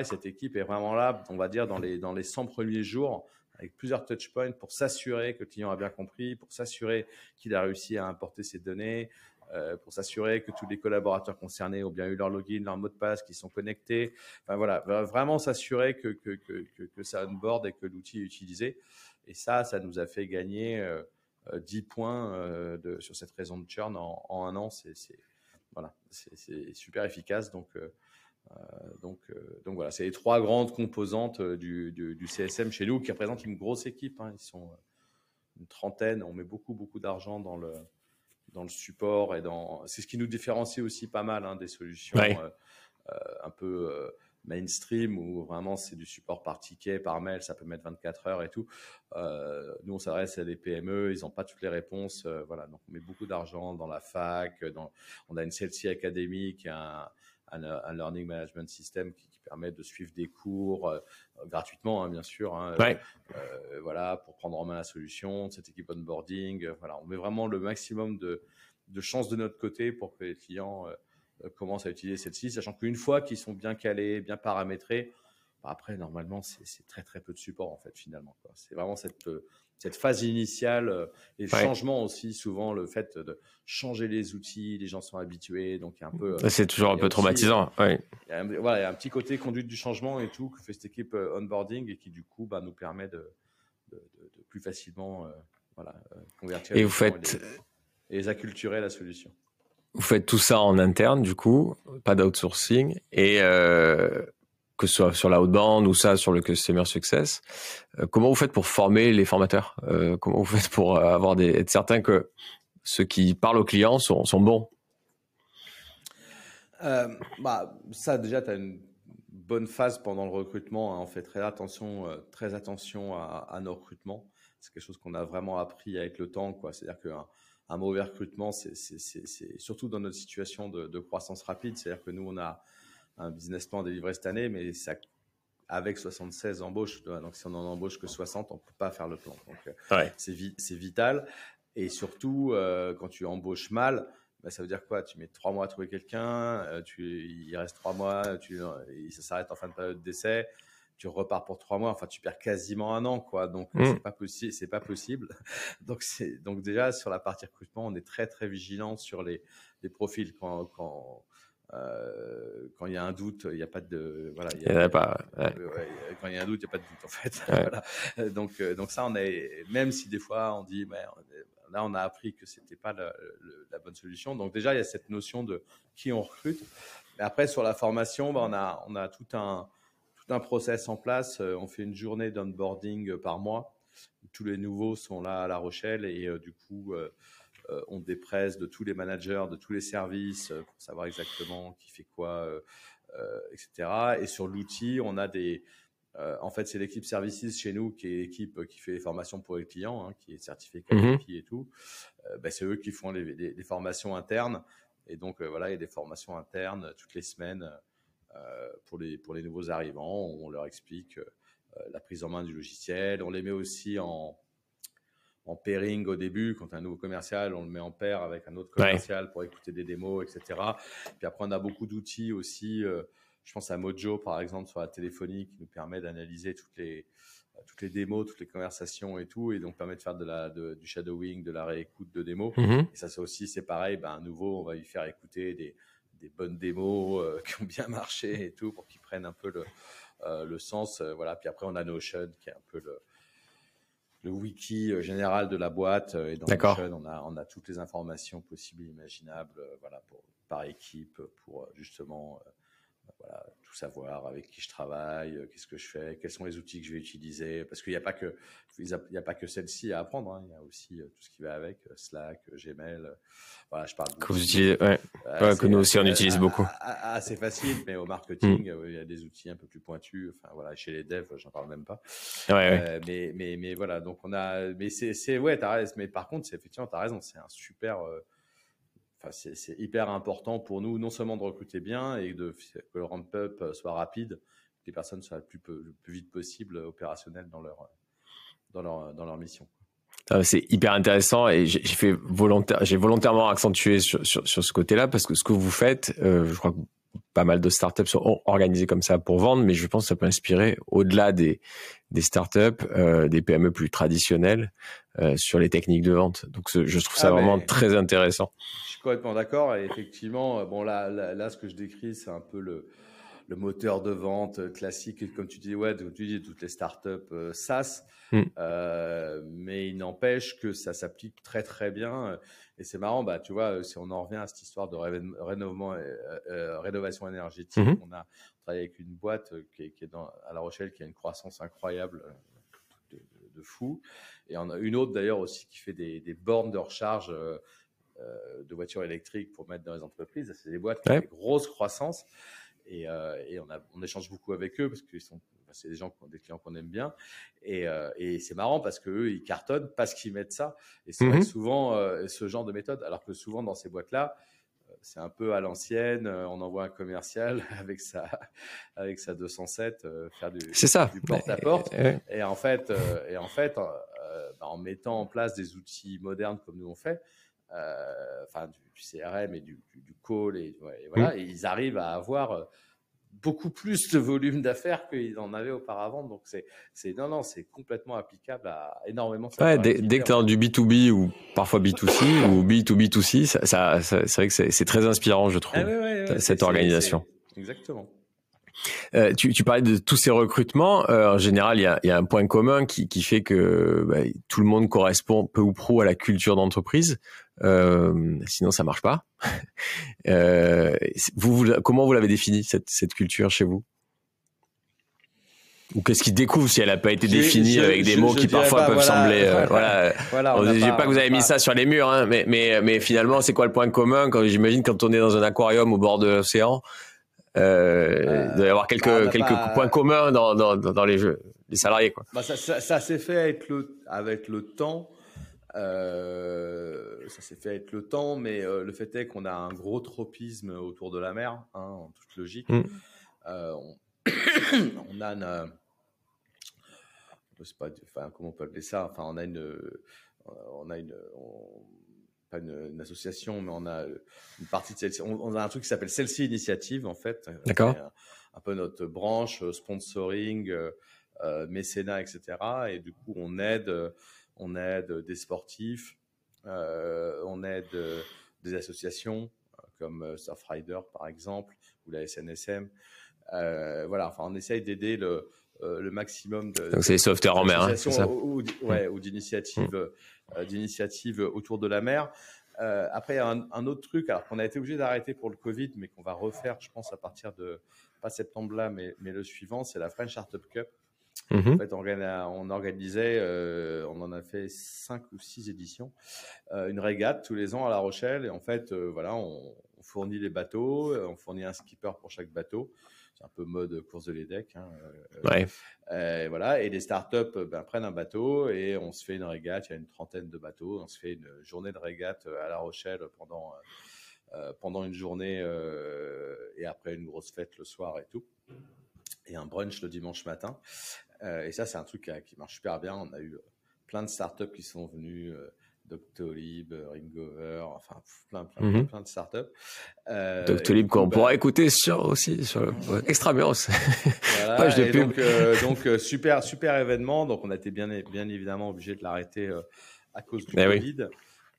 Et cette équipe est vraiment là, on va dire, dans les, dans les 100 premiers jours, avec plusieurs touchpoints pour s'assurer que le client a bien compris, pour s'assurer qu'il a réussi à importer ses données, euh, pour s'assurer que tous les collaborateurs concernés ont bien eu leur login, leur mot de passe, qu'ils sont connectés. Enfin voilà, vraiment s'assurer que, que, que, ça onboard et que l'outil est utilisé. Et ça, ça nous a fait gagner 10 euh, points euh, sur cette raison de churn en, un an. C'est voilà, super efficace. Donc, euh, donc, donc voilà, c'est les trois grandes composantes du, du, CSM chez nous qui représentent une grosse équipe. Hein. Ils sont une trentaine. On met beaucoup, beaucoup d'argent dans le, dans le support et dans. C'est ce qui nous différencie aussi pas mal hein, des solutions un peu mainstream où vraiment c'est du support par ticket, par mail, ça peut mettre 24 heures et tout. Euh, nous, on s'adresse à des PME, ils n'ont pas toutes les réponses. Euh, voilà, donc on met beaucoup d'argent dans la fac. Dans, on a une CLC Academy qui a un, un, learning management system qui, permet de suivre des cours euh, gratuitement, hein, bien sûr. Hein, voilà, pour prendre en main la solution, cette équipe onboarding. voilà, on met vraiment le maximum de, de chances de notre côté pour que les clients euh, commencent à utiliser celle-ci, sachant qu'une fois qu'ils sont bien calés, bien paramétrés, bah, après, normalement, c'est très très peu de support en fait finalement. C'est vraiment cette, euh, cette phase initiale euh, et le changement aussi, souvent le fait de changer les outils, les gens sont habitués, donc il y a un peu. C'est toujours un peu traumatisant. Il, y a un, voilà, il y a un petit côté conduite du changement et tout que fait cette équipe onboarding et qui du coup bah, nous permet de, de, plus facilement voilà, convertir. Et vous faites. Et les acculturer la solution. Vous faites tout ça en interne, du coup, pas d'outsourcing, et euh, que ce soit sur la haute bande ou ça sur le customer success. Euh, comment vous faites pour former les formateurs euh, Comment vous faites pour avoir des, être certain que ceux qui parlent aux clients sont, bons? Bah, Ça, déjà, tu as une bonne phase pendant le recrutement. Hein. On fait très attention, très attention à, nos recrutements. C'est quelque chose qu'on a vraiment appris avec le temps. C'est-à-dire qu'un un mauvais recrutement, c'est surtout dans notre situation de, croissance rapide. C'est-à-dire que nous, on a un business plan délivré cette année, mais ça, avec 76 embauches, donc si on en embauche que 60, on ne peut pas faire le plan. Donc, euh, c'est vital. Et surtout, euh, quand tu embauches mal, bah, ça veut dire quoi? Tu mets trois mois à trouver quelqu'un, euh, il reste trois mois, tu, ça s'arrête en fin de période d'essai tu repars pour trois mois. Enfin, tu perds quasiment un an, quoi. Donc, mmh. c'est pas possible. C'est pas possible. donc, c'est donc déjà sur la partie recrutement, on est très très vigilant sur les, les profils quand quand euh, quand il y a un doute, il n'y a pas de voilà. Il y, a, pas. quand il y a un doute, il n'y a pas de doute en fait. voilà. Donc euh, donc ça, on est même si des fois on dit, mais là on a appris que c'était pas la, la, bonne solution. Donc déjà il y a cette notion de qui on recrute. Mais après sur la formation, bah, on a on a tout un un process en place. Euh, on fait une journée d'onboarding euh, par mois. Tous les nouveaux sont là à La Rochelle et euh, du coup, on dépresse de tous les managers, de tous les services pour savoir exactement qui fait quoi, etc. Et sur l'outil, on a des, en fait, c'est l'équipe services chez nous qui est l'équipe qui fait les formations pour les clients, hein, qui est certifiée KPI mhm. et tout. Ben, c'est eux qui font les, les, formations internes. Et donc, voilà, il y a des formations internes toutes les semaines euh, pour, les, pour les nouveaux arrivants. On leur explique euh, la prise en main du logiciel. On les met aussi en, en pairing au début. Quand un nouveau commercial, on le met en pair avec un autre commercial pour écouter des démos, etc. Puis après, on a beaucoup d'outils aussi. Euh, je pense à Mojo, par exemple, sur la téléphonie, qui nous permet d'analyser toutes les, toutes les démos, toutes les conversations et tout, et donc permet de faire de la, du shadowing, de la réécoute de démos. Mm-hmm. Et ça, c'est aussi, c'est pareil, ben, à nouveau, on va lui faire écouter des, des bonnes démos euh, qui ont bien marché et tout pour qu'ils prennent un peu le, euh, le sens. Euh, voilà. Puis après, on a Notion qui est un peu le, le wiki général de la boîte. Et dans Notion, on a, on a toutes les informations possibles et imaginables voilà, pour, par équipe pour justement voilà, tout savoir, avec qui je travaille, euh, qu'est-ce que je fais, quels sont les outils que je vais utiliser, parce qu'il n'y a pas que il n'y a pas que celle-ci à apprendre, hein. il y a aussi euh, tout ce qui va avec, euh, Slack, Gmail, voilà, je parle. Que vous utilisez, ouais. que nous aussi on utilise beaucoup. Assez facile, mais au marketing, mm. il y a des outils un peu plus pointus. Enfin voilà, chez les devs, j'en parle même pas. Ouais, mais mais mais voilà, donc on a, mais c'est ouais, t'as raison. Mais par contre, c'est effectivement, t'as raison, c'est un super c'est hyper important pour nous, non seulement de recruter bien et de, que le ramp-up soit rapide, que les personnes soient le plus, le plus vite possible opérationnelles dans leur, dans leur, dans leur mission. C'est hyper intéressant et j'ai fait volontaire, j'ai volontairement accentué sur, sur, sur ce côté-là parce que ce que vous faites, euh, je crois que pas mal de startups sont organisées comme ça pour vendre, mais je pense que ça peut inspirer au-delà des, des startups, euh, des PME plus traditionnelles euh, sur les techniques de vente. Donc je trouve ça ah, vraiment très intéressant. Je suis complètement d'accord. Et effectivement, bon là, là, ce que je décris, c'est un peu le, le moteur de vente classique, comme tu dis, ouais, tu dis toutes les startups euh, SaaS, mm. euh, mais il n'empêche que ça s'applique très très bien. Et c'est marrant, bah, tu vois, si on en revient à cette histoire de rénovement, euh, rénovation énergétique, mm-hmm. on a travaillé avec une boîte qui est, dans, à La Rochelle qui a une croissance incroyable de, fou. Et on a une autre d'ailleurs aussi qui fait des, bornes de recharge de voitures électriques pour mettre dans les entreprises. C'est des boîtes qui ont une grosse croissance. Et, et on, a, on échange beaucoup avec eux parce que sont c'est des gens, des clients qu'on aime bien. Et, et c'est marrant parce qu'eux, ils cartonnent parce qu'ils mettent ça. Et c'est vrai mmh souvent ce genre de méthode. Alors que souvent, dans ces boîtes-là, c'est un peu à l'ancienne. On envoie un commercial avec sa, avec sa 207 faire du, du porte-à-porte. Et en fait, et en, fait bah, en mettant en place des outils modernes comme nous on fait, enfin du, CRM et du, du, call, et, voilà, mmh. ils arrivent à avoir beaucoup plus de volume d'affaires qu'ils en avaient auparavant. Donc, c'est, c'est non, non, c'est complètement applicable à énormément. Ouais, dès, dès, que tu es dans du B2B ou parfois B2C ou B2B2C, ça, ça, c'est vrai que c'est, très inspirant, je trouve, ah cette organisation. exactement. Euh, tu, tu, parlais de tous ces recrutements. Euh, en général, il y a, y a, un point commun qui, qui fait que bah, tout le monde correspond peu ou prou à la culture d'entreprise. Euh, sinon, ça marche pas. Euh, vous, vous, comment vous l'avez défini cette, cette culture chez vous? Ou qu'est-ce qui découvre si elle n'a pas été définie avec des mots qui parfois peuvent sembler euh, voilà, voilà on dis pas, que vous avez mis ça sur les murs hein, mais mais mais finalement c'est quoi le point commun quand j'imagine quand on est dans un aquarium au bord de l'océan euh, il doit y avoir quelques ah, quelques points communs dans, dans, dans les jeux les salariés quoi bah, ça, ça, ça s'est fait avec le avec le temps euh, ça s'est fait avec le temps, mais euh, le fait est qu'on a un gros tropisme autour de la mer, hein, en toute logique. Mm. Euh, on, a une, pas, enfin, comment on peut appeler ça? Enfin, on a une, on a une, pas une, association, mais on a une partie de celle on, on, a un truc qui s'appelle celle-ci initiative en fait. D'accord. Un, peu notre branche sponsoring, mécénat, etc. Et du coup, on aide on aide des sportifs, euh, on aide euh, des associations euh, comme Surfrider par exemple ou la SNSM. voilà, enfin on essaye d'aider le, le maximum de. Donc c'est les sauveteurs en mer, hein, ça ou, ouais, ou d'initiatives, autour de la mer. après, un, un, autre truc, alors qu'on a été obligé d'arrêter pour le Covid, mais qu'on va refaire, je pense, à partir de pas septembre là, mais, mais le suivant, c'est la French Startup Cup. Mhm. En fait, on, organisait, euh, on en a fait cinq ou six éditions, euh, une régate tous les ans à La Rochelle. Et en fait, euh, voilà, on, fournit les bateaux, on fournit un skipper pour chaque bateau. C'est un peu mode course de l'EDEC. Hein, et voilà, et les startups ben, prennent un bateau et on se fait une régate. Il y a une trentaine de bateaux. On se fait une journée de régate à La Rochelle pendant pendant une journée et après une grosse fête le soir et tout et un brunch le dimanche matin. Euh, et ça, c'est un truc qui marche super bien. On a eu euh, plein de startups qui sont venus. Euh, Doctolib, Ringover, enfin plein, plein, plein, mhm. plein, de startups. Euh, Doctolib qu'on bah, pourra écouter sur aussi sur le Extramuros. Voilà, de pub. Donc, donc super super événement. Donc on a été bien bien évidemment obligé de l'arrêter à cause du eh Covid.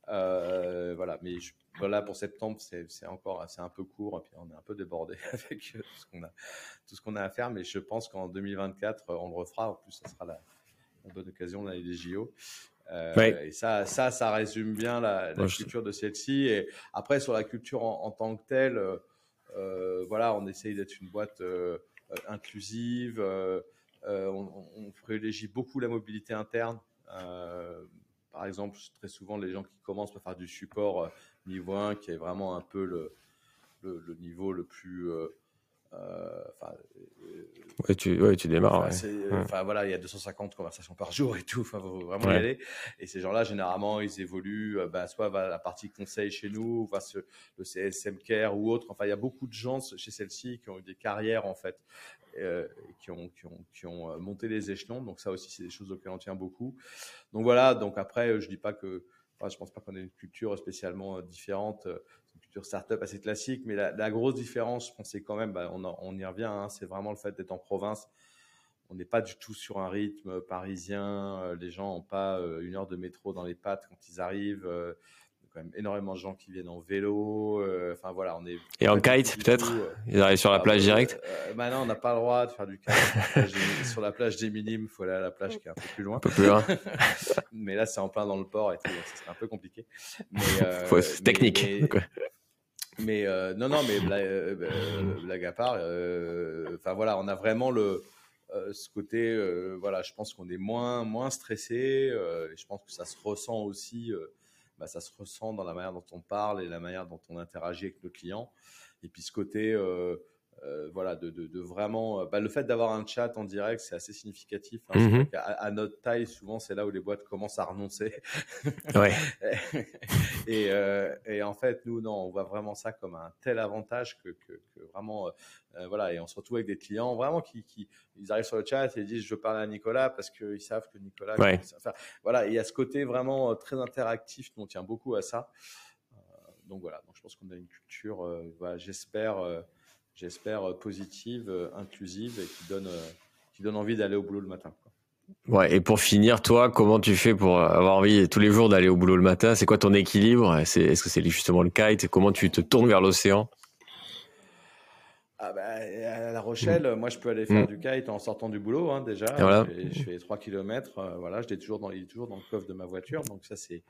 Euh, voilà, mais je, voilà pour septembre c'est encore c'est un peu court et puis on est un peu débordé avec tout ce qu'on a tout ce qu'on a à faire. Mais je pense qu'en 2024, euh, on le refera. En plus, ça sera la, bonne occasion d'aller des JO. Euh, et ça, ça, ça résume bien la, culture de celle-ci. Et après, sur la culture en, tant que telle, euh, voilà, on essaye d'être une boîte inclusive. On, on, privilégie beaucoup la mobilité interne. par exemple, très souvent, les gens qui commencent par faire du support niveau 1, qui est vraiment un peu le, le, le niveau le plus euh, enfin, ouais, tu, ouais, tu démarres. Enfin, voilà, il y a 250 conversations par jour et tout. Enfin, faut vraiment y aller. Et ces gens-là, généralement, ils évoluent, euh, bah, soit va la partie conseil chez nous, va ce, le CSM Care ou autre. Enfin, il y a beaucoup de gens chez celle-ci qui ont eu des carrières, en fait, euh, qui ont, qui ont, qui ont euh, monté les échelons. Donc, ça aussi, c'est des choses auxquelles on tient beaucoup. Donc, voilà. Donc, après, je dis pas que, enfin, je pense pas qu'on ait une culture spécialement différente culture startup assez classique, mais la, grosse différence, je pense, c'est quand même, bah, on, y revient, hein, c'est vraiment le fait d'être en province. On n'est pas du tout sur un rythme parisien. Euh, les gens n'ont pas euh, une heure de métro dans les pattes quand ils arrivent. Euh, il y a quand même énormément de gens qui viennent en vélo. Enfin voilà, on est. Et en kite peut-être Ils arrivent sur la ah, plage directe bah non, on n'a pas le droit de faire du kite. sur la plage des Minimes, il faut aller à la plage qui est un peu plus loin. Un peu plus loin. mais là, c'est en plein dans le port et tout, donc ça serait un peu compliqué. c'est technique. Mais euh, non, non, mais blague, euh, euh, à part, enfin voilà, on a vraiment le, ce côté, voilà, je pense qu'on est moins, moins stressé. je pense que ça se ressent aussi, bah, ça se ressent dans la manière dont on parle et la manière dont on interagit avec nos clients. Et puis ce côté, euh, voilà, de, de, vraiment. Euh, bah, le fait d'avoir un chat en direct, c'est assez significatif. Hein. Mhm. à, notre taille, souvent, c'est là où les boîtes commencent à renoncer. Ouais. et, euh, et, en fait, nous, non, on voit vraiment ça comme un tel avantage que, que, vraiment, voilà, et on se retrouve avec des clients vraiment qui, qui, ils arrivent sur le chat et ils disent je veux parler à Nicolas parce qu'ils savent que Nicolas. Ouais. voilà, il y a ce côté vraiment très interactif, on tient beaucoup à ça. donc voilà, donc je pense qu'on a une culture, voilà, j'espère j'espère, euh, positive, euh, inclusive et qui donne, euh, qui donne envie d'aller au boulot le matin. Ouais, et pour finir, toi, comment tu fais pour avoir envie tous les jours d'aller au boulot le matin? C'est quoi ton équilibre? Est-ce que c'est justement le kite? Comment tu te tournes vers l'océan? Ah bah, à La Rochelle, moi, je peux aller faire mm. du kite en sortant du boulot hein, déjà. Voilà. Je, fais 3 km. voilà, je l'ai toujours dans, il est toujours dans le coffre de ma voiture. Donc ça, c'est.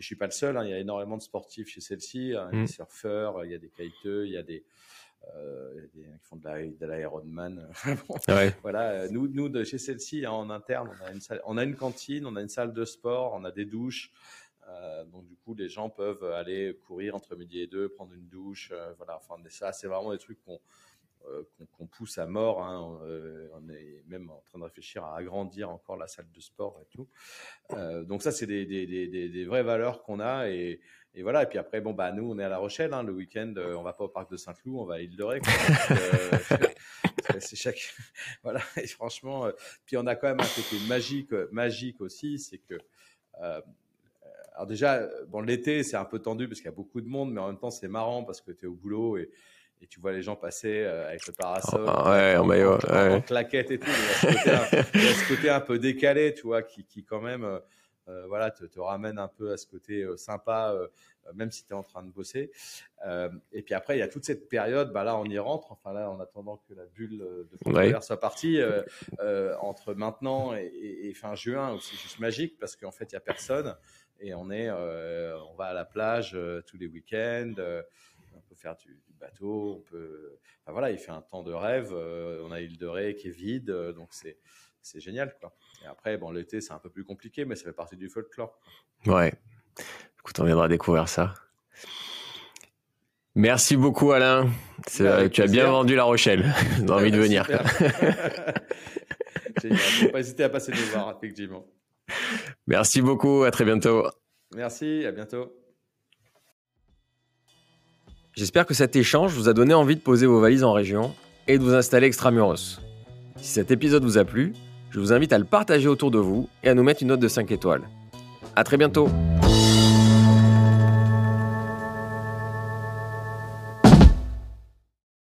Je suis pas le seul. Hein, il y a énormément de sportifs chez celle-ci. Hein, des mm. surfeurs, il y a des kiteux, il y a des euh, qui font de l'Ironman. Voilà, euh, nous, nous de chez celle-ci, hein, en interne, on a, une on a une cantine, on a une salle de sport, on a des douches. Euh, donc du coup, les gens peuvent aller courir entre midi et deux, prendre une douche. voilà, enfin ça, c'est vraiment des trucs qu'on qu'on pousse à mort. Hein. on est même en train de réfléchir à agrandir encore la salle de sport et tout. donc ça, c'est des, des, des, des, vraies valeurs qu'on a et, et voilà. Et puis après, bon, bah, nous, on est à La Rochelle. Hein, le week-end, euh, on va pas au parc de Saint-Cloud, on va à Île-de-Ré. Euh, c'est chaque. voilà. Et franchement, euh, puis on a quand même un côté magique, magique aussi, c'est que. alors déjà, bon, l'été, c'est un peu tendu parce qu'il y a beaucoup de monde, mais en même temps, c'est marrant parce que tu es au boulot et, et tu vois les gens passer avec le parasol, ah, ouais, en, maillot, en, claquette et tout. Il y, a ce côté un, peu décalé, tu vois, qui, qui quand même euh, voilà, te, te, ramène un peu à ce côté euh, sympa, euh, même si tu es en train de bosser. et puis après, il y a toute cette période, bah là, on y rentre, enfin là, en attendant que la bulle de fond soit partie, entre maintenant et, fin juin, c'est juste magique parce qu'en fait, il n'y a personne. Et on est, on va à la plage tous les week-ends, on peut faire du, bateau, on peut, enfin voilà, il fait un temps de rêve, on a île de Ré qui est vide, donc c'est, c'est génial, quoi. Et après, bon, l'été, c'est un peu plus compliqué, mais ça fait partie du folklore. Ouais. Écoute, on viendra découvrir ça. Merci beaucoup, Alain. Bah, tu as bien vendu La Rochelle. J'ai envie de venir. Génial. Faut pas hésiter à passer nous voir, effectivement. Merci beaucoup. À très bientôt. Merci. À bientôt. J'espère que cet échange vous a donné envie de poser vos valises en région et de vous installer extramuros. Si cet épisode vous a plu, je vous invite à le partager autour de vous et à nous mettre une note de 5 étoiles. A très bientôt